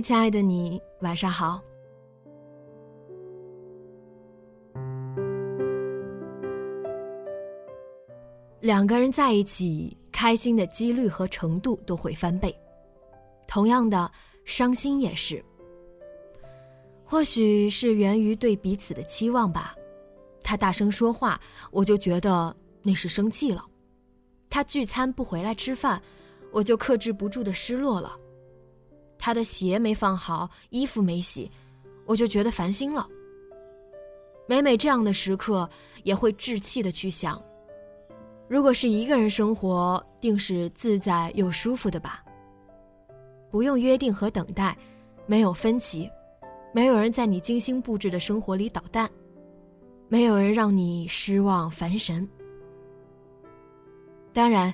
亲爱的你，晚上好。两个人在一起，开心的几率和程度都会翻倍。同样的，伤心也是。或许是源于对彼此的期望吧。他大声说话，我就觉得那是生气了；他聚餐不回来吃饭，我就克制不住的失落了。他的鞋没放好，衣服没洗，我就觉得烦心了。每每这样的时刻，也会置气的去想：如果是一个人生活，定是自在又舒服的吧。不用约定和等待，没有分歧，没有人在你精心布置的生活里捣蛋，没有人让你失望烦神。当然，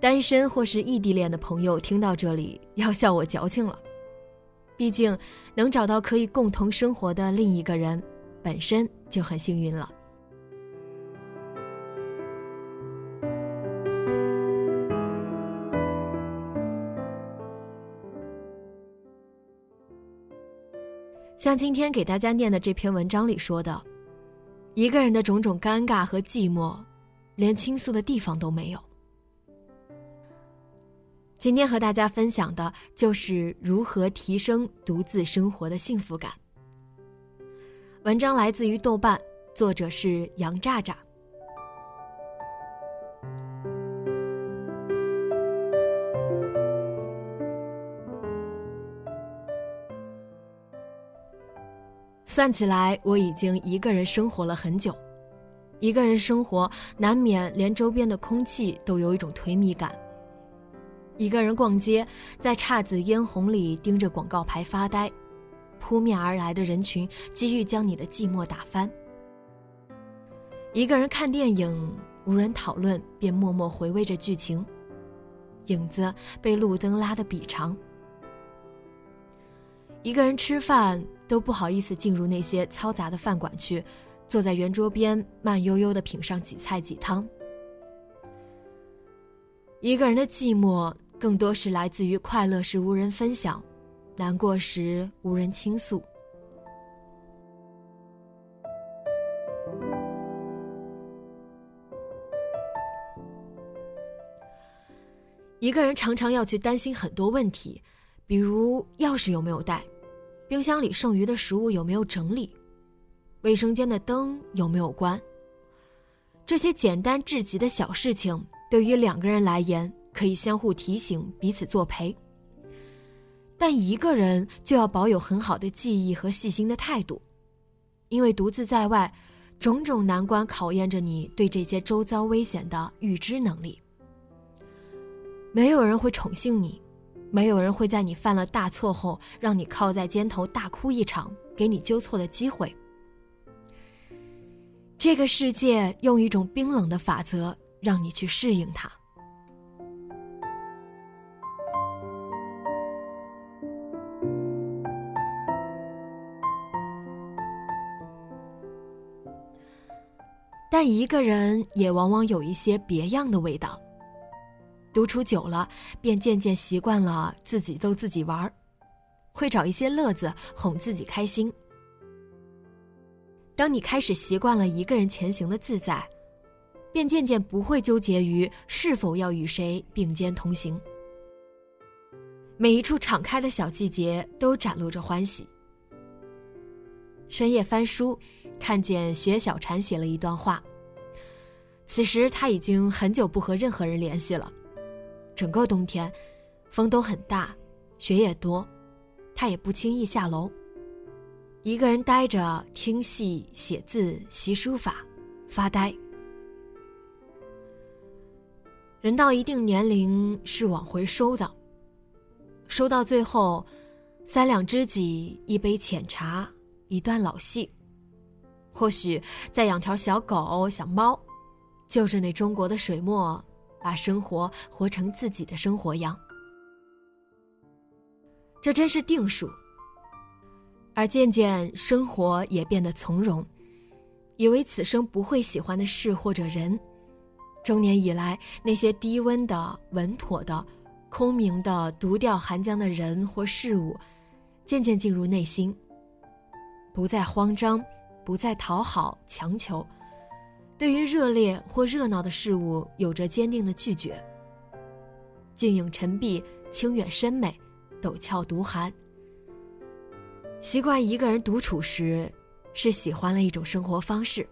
单身或是异地恋的朋友听到这里，要笑我矫情了。毕竟，能找到可以共同生活的另一个人，本身就很幸运了。像今天给大家念的这篇文章里说的，一个人的种种尴尬和寂寞，连倾诉的地方都没有。今天和大家分享的就是如何提升独自生活的幸福感。文章来自于豆瓣，作者是杨炸炸。算起来，我已经一个人生活了很久。一个人生活，难免连周边的空气都有一种颓靡感。一个人逛街，在姹紫嫣红里盯着广告牌发呆，扑面而来的人群机遇将你的寂寞打翻。一个人看电影，无人讨论，便默默回味着剧情，影子被路灯拉得笔长。一个人吃饭，都不好意思进入那些嘈杂的饭馆去，坐在圆桌边慢悠悠地品上几菜几汤。一个人的寂寞。更多是来自于快乐时无人分享，难过时无人倾诉。一个人常常要去担心很多问题，比如钥匙有没有带，冰箱里剩余的食物有没有整理，卫生间的灯有没有关。这些简单至极的小事情，对于两个人来言。可以相互提醒，彼此作陪。但一个人就要保有很好的记忆和细心的态度，因为独自在外，种种难关考验着你对这些周遭危险的预知能力。没有人会宠幸你，没有人会在你犯了大错后让你靠在肩头大哭一场，给你纠错的机会。这个世界用一种冰冷的法则让你去适应它。但一个人也往往有一些别样的味道。独处久了，便渐渐习惯了自己逗自己玩儿，会找一些乐子哄自己开心。当你开始习惯了一个人前行的自在，便渐渐不会纠结于是否要与谁并肩同行。每一处敞开的小季节都展露着欢喜。深夜翻书，看见薛小禅写了一段话。此时他已经很久不和任何人联系了。整个冬天，风都很大，雪也多，他也不轻易下楼。一个人呆着，听戏、写字、习书法、发呆。人到一定年龄是往回收的，收到最后，三两知己，一杯浅茶，一段老戏，或许再养条小狗、小猫，就着那中国的水墨，把生活活成自己的生活样。这真是定数。而渐渐，生活也变得从容，以为此生不会喜欢的事或者人，中年以来那些低温的、稳妥的、空明的、独钓寒江的人或事物，渐渐进入内心。不再慌张，不再讨好强求，对于热烈或热闹的事物，有着坚定的拒绝。静影沉璧，清远深美，陡峭独寒。习惯一个人独处时，是喜欢了一种生活方式。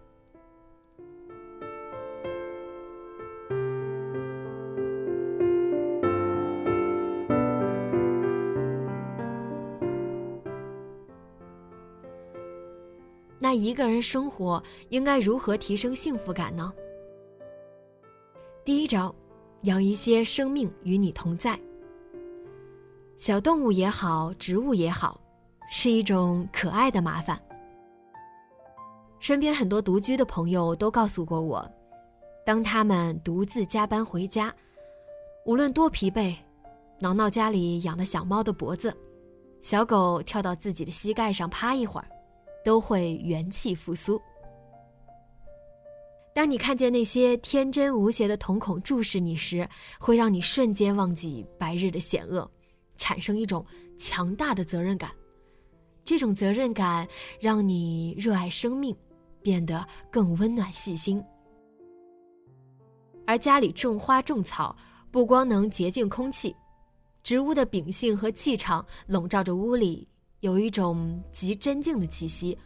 一个人生活应该如何提升幸福感呢？第一招，养一些生命与你同在。小动物也好，植物也好。是一种可爱的麻烦。身边很多独居的朋友都告诉过我，当他们独自加班回家，无论多疲惫，挠挠家里养的小猫的脖子，小狗跳到自己的膝盖上趴一会儿，都会元气复苏。当你看见那些天真无邪的瞳孔注视你时，会让你瞬间忘记白日的险恶，产生一种强大的责任感。这种责任感让你热爱生命，变得更温暖细心。而家里种花种草，不光能洁净空气，植物的秉性和气场笼罩着屋里，有一种极真静的气息。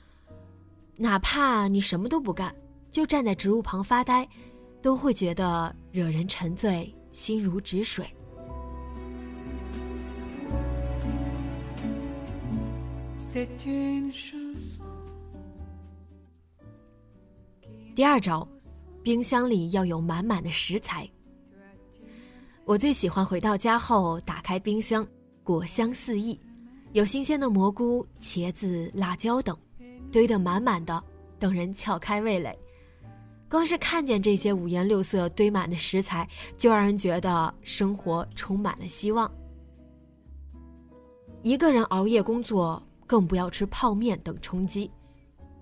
哪怕你什么都不干，就站在植物旁发呆，都会觉得惹人沉醉，心如止水。第二招，冰箱里要有满满的食材。我最喜欢回到家后打开冰箱，果香四溢，有新鲜的蘑菇、茄子、辣椒等，堆得满满的，等人撬开味蕾。光是看见这些五颜六色堆满的食材，就让人觉得生活充满了希望。一个人熬夜工作。更不要吃泡面等充饥，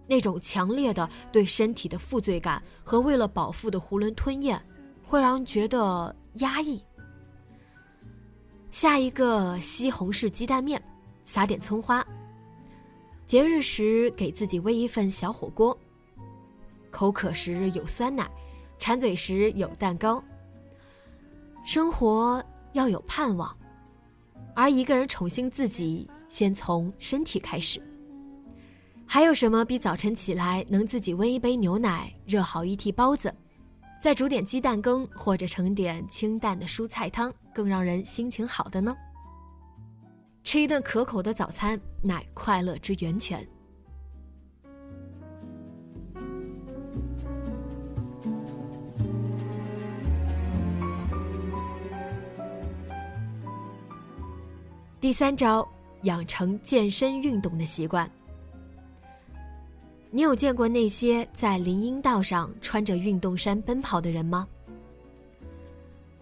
那种强烈的对身体的负罪感和为了饱腹的囫囵吞咽，会让人觉得压抑。下一个西红柿鸡蛋面，撒点葱花。节日时给自己煨一份小火锅。口渴时有酸奶，馋嘴时有蛋糕。生活要有盼望，而一个人宠幸自己。先从身体开始。还有什么比早晨起来能自己温一杯牛奶、热好一屉包子，再煮点鸡蛋羹或者盛点清淡的蔬菜汤，更让人心情好的呢？吃一顿可口的早餐，乃快乐之源泉。第三招。养成健身运动的习惯。你有见过那些在林荫道上穿着运动衫奔跑的人吗？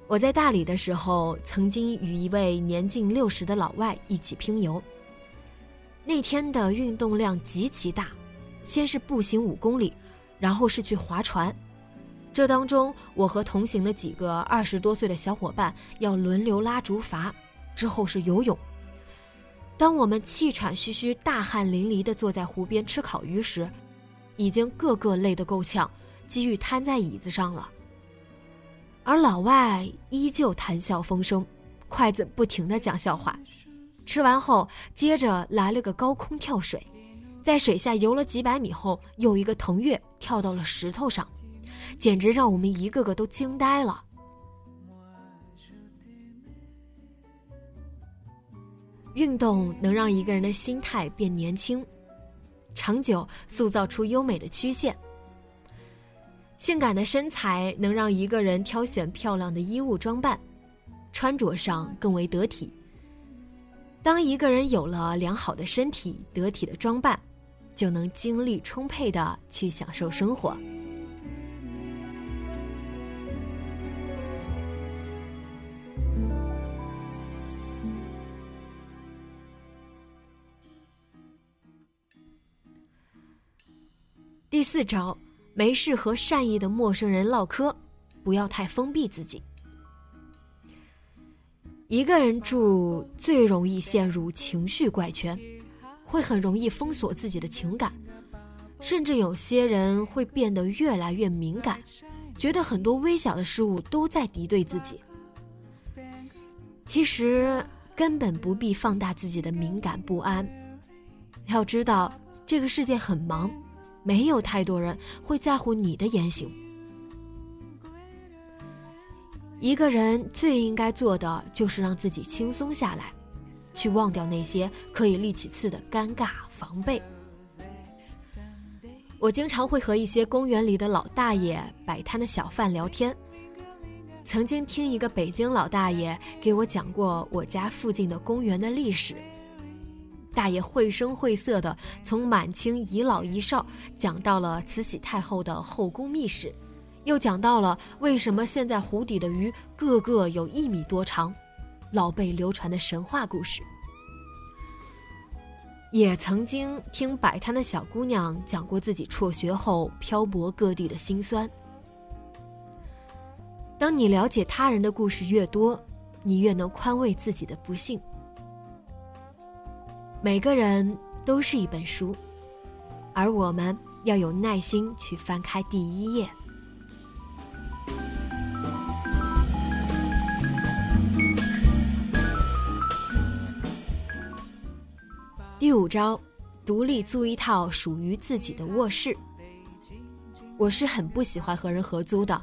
我在大理的时候，曾经与一位年近六十的老外一起拼游。那天的运动量极其大，先是步行五公里，然后是去划船。这当中，我和同行的几个二十多岁的小伙伴要轮流拉竹筏，之后是游泳。当我们气喘吁吁、大汗淋漓地坐在湖边吃烤鱼时，已经个个累得够呛，几欲瘫在椅子上了。而老外依旧谈笑风生，筷子不停地讲笑话。吃完后，接着来了个高空跳水，在水下游了几百米后，又一个腾跃跳到了石头上，简直让我们一个个都惊呆了。运动能让一个人的心态变年轻，长久塑造出优美的曲线。性感的身材能让一个人挑选漂亮的衣物装扮，穿着上更为得体。当一个人有了良好的身体、得体的装扮，就能精力充沛的去享受生活。第四招，没事和善意的陌生人唠嗑，不要太封闭自己。一个人住最容易陷入情绪怪圈，会很容易封锁自己的情感，甚至有些人会变得越来越敏感，觉得很多微小的事物都在敌对自己。其实根本不必放大自己的敏感不安，要知道这个世界很忙。没有太多人会在乎你的言行。一个人最应该做的就是让自己轻松下来，去忘掉那些可以立起刺的尴尬、防备。我经常会和一些公园里的老大爷、摆摊的小贩聊天。曾经听一个北京老大爷给我讲过我家附近的公园的历史。大爷绘声绘色的从满清遗老遗少讲到了慈禧太后的后宫秘史，又讲到了为什么现在湖底的鱼个个有一米多长，老辈流传的神话故事。也曾经听摆摊的小姑娘讲过自己辍学后漂泊各地的辛酸。当你了解他人的故事越多，你越能宽慰自己的不幸。每个人都是一本书，而我们要有耐心去翻开第一页。第五招，独立租一套属于自己的卧室。我是很不喜欢和人合租的，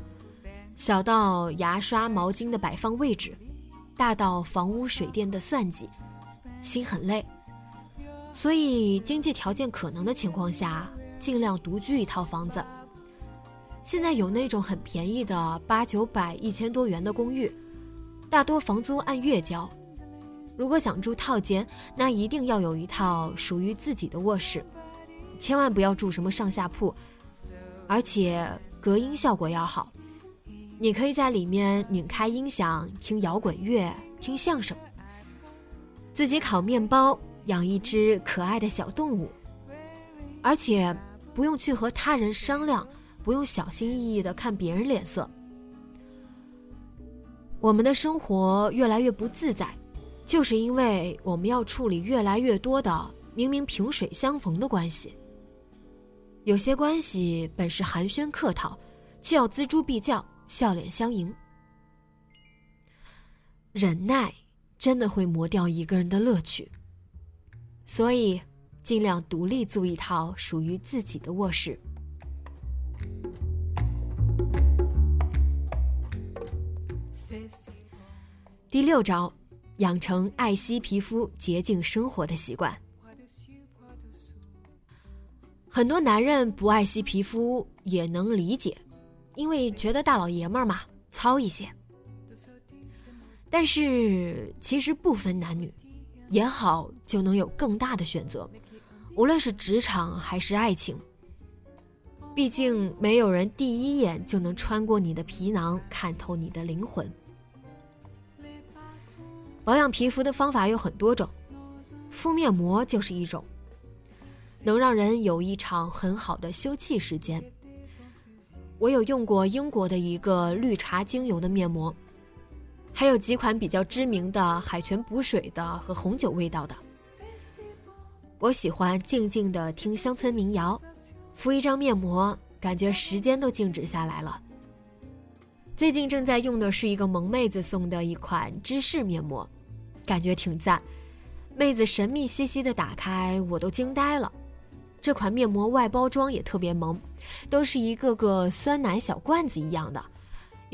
小到牙刷、毛巾的摆放位置，大到房屋水电的算计，心很累。所以，经济条件可能的情况下，尽量独居一套房子。现在有那种很便宜的八九百、一千多元的公寓，大多房租按月交。如果想住套间，那一定要有一套属于自己的卧室，千万不要住什么上下铺，而且隔音效果要好。你可以在里面拧开音响听摇滚乐、听相声，自己烤面包。养一只可爱的小动物，而且不用去和他人商量，不用小心翼翼的看别人脸色。我们的生活越来越不自在，就是因为我们要处理越来越多的明明萍水相逢的关系。有些关系本是寒暄客套，却要锱铢必较，笑脸相迎。忍耐真的会磨掉一个人的乐趣。所以，尽量独立租一套属于自己的卧室。第六招，养成爱惜皮肤、洁净生活的习惯。很多男人不爱惜皮肤也能理解，因为觉得大老爷们儿嘛，糙一些。但是其实不分男女。演好就能有更大的选择，无论是职场还是爱情。毕竟没有人第一眼就能穿过你的皮囊，看透你的灵魂。保养皮肤的方法有很多种，敷面膜就是一种，能让人有一场很好的休憩时间。我有用过英国的一个绿茶精油的面膜。还有几款比较知名的海泉补水的和红酒味道的。我喜欢静静的听乡村民谣，敷一张面膜，感觉时间都静止下来了。最近正在用的是一个萌妹子送的一款芝士面膜，感觉挺赞。妹子神秘兮兮的打开，我都惊呆了。这款面膜外包装也特别萌，都是一个个酸奶小罐子一样的，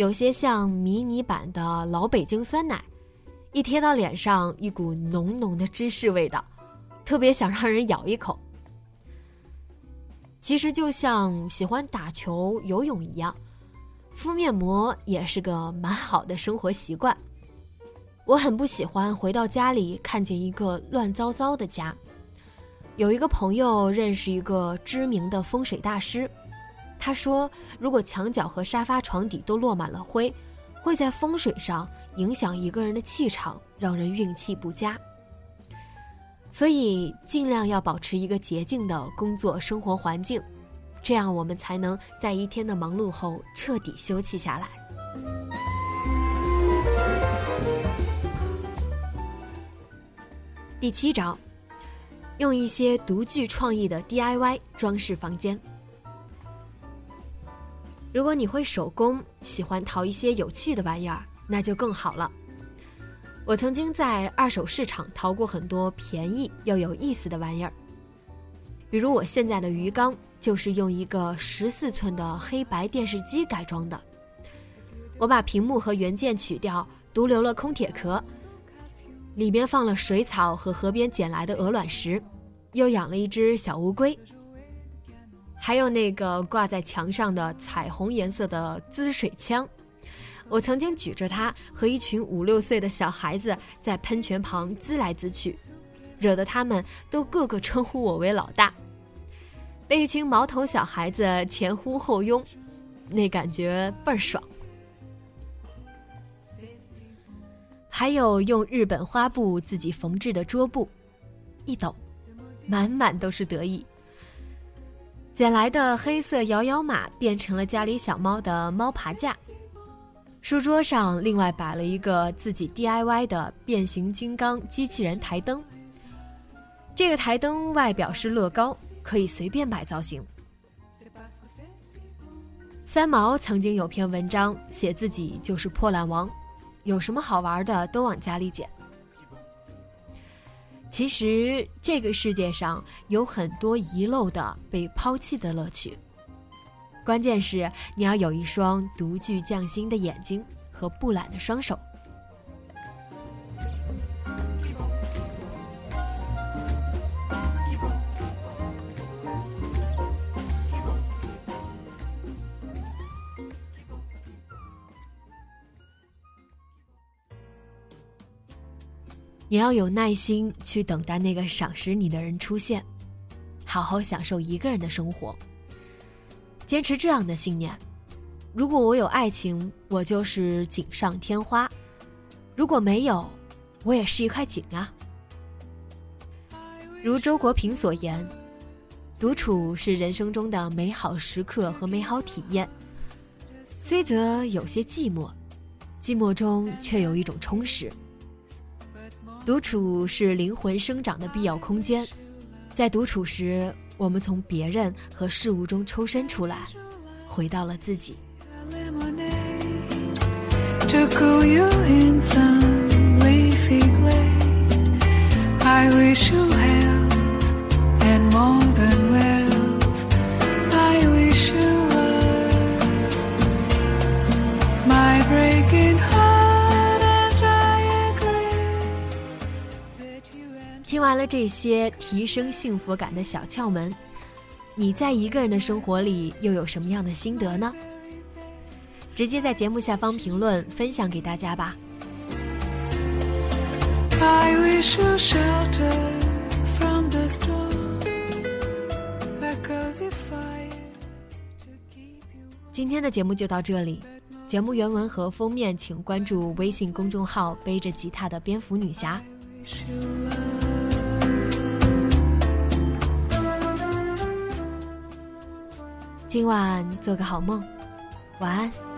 有些像迷你版的老北京酸奶，一贴到脸上，一股浓浓的芝士味道，特别想让人咬一口。其实就像喜欢打球、游泳一样，敷面膜也是个蛮好的生活习惯。我很不喜欢回到家里看见一个乱糟糟的家。有一个朋友认识一个知名的风水大师，他说，如果墙角和沙发、床底都落满了灰，会在风水上影响一个人的气场，让人运气不佳。所以，尽量要保持一个洁净的工作生活环境，这样我们才能在一天的忙碌后彻底休憩下来。第七招。用一些独具创意的 DIY 装饰房间。如果你会手工，喜欢淘一些有趣的玩意儿，那就更好了。我曾经在二手市场淘过很多便宜又有意思的玩意儿，比如我现在的鱼缸就是用一个十四寸的黑白电视机改装的。我把屏幕和原件取掉，独留了空铁壳。里面放了水草和河边捡来的鹅卵石，又养了一只小乌龟，还有那个挂在墙上的彩虹颜色的滋水枪。我曾经举着它和一群五六岁的小孩子在喷泉旁滋来滋去，惹得他们都个个称呼我为老大。被一群毛头小孩子前呼后拥，那感觉倍儿爽。还有用日本花布自己缝制的桌布，一抖，满满都是得意。捡来的黑色摇摇马变成了家里小猫的猫爬架。书桌上另外摆了一个自己 DIY 的变形金刚机器人台灯。这个台灯外表是乐高，可以随便摆造型。三毛曾经有篇文章写自己就是破烂王。有什么好玩的都往家里捡。其实这个世界上有很多遗漏的被抛弃的乐趣，关键是你要有一双独具匠心的眼睛和不懒的双手。你要有耐心去等待那个赏识你的人出现，好好享受一个人的生活。坚持这样的信念：如果我有爱情，我就是锦上添花；如果没有，我也是一块锦啊。如周国平所言，独处是人生中的美好时刻和美好体验，虽则有些寂寞，寂寞中却有一种充实。独处是灵魂生长的必要空间，在独处时，我们从别人和事物中抽身出来，回到了自己。听完了这些提升幸福感的小窍门，你在一个人的生活里又有什么样的心得呢？直接在节目下方评论分享给大家吧。今天的节目就到这里，节目原文和封面请关注微信公众号“背着吉他的蝙蝠女侠”。今晚做个好梦，晚安。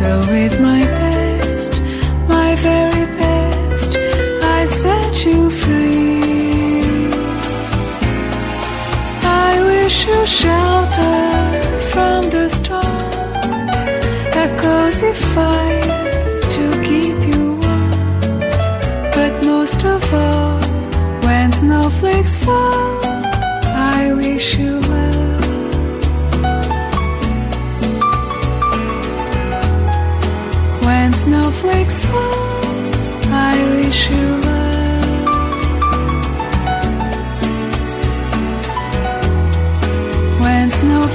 So with my best, my very best, I set you free. I wish you shelter from the storm, a cozy fire to keep you warm. But most of all, when snowflakes fall.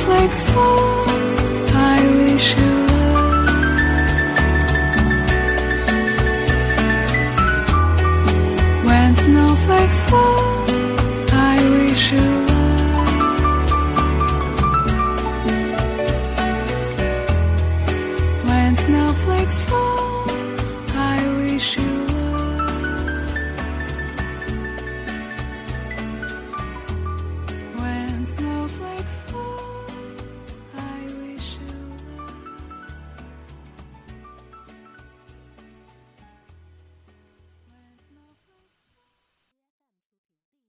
Snowflakes fall, I wish you love. When snowflakes fall,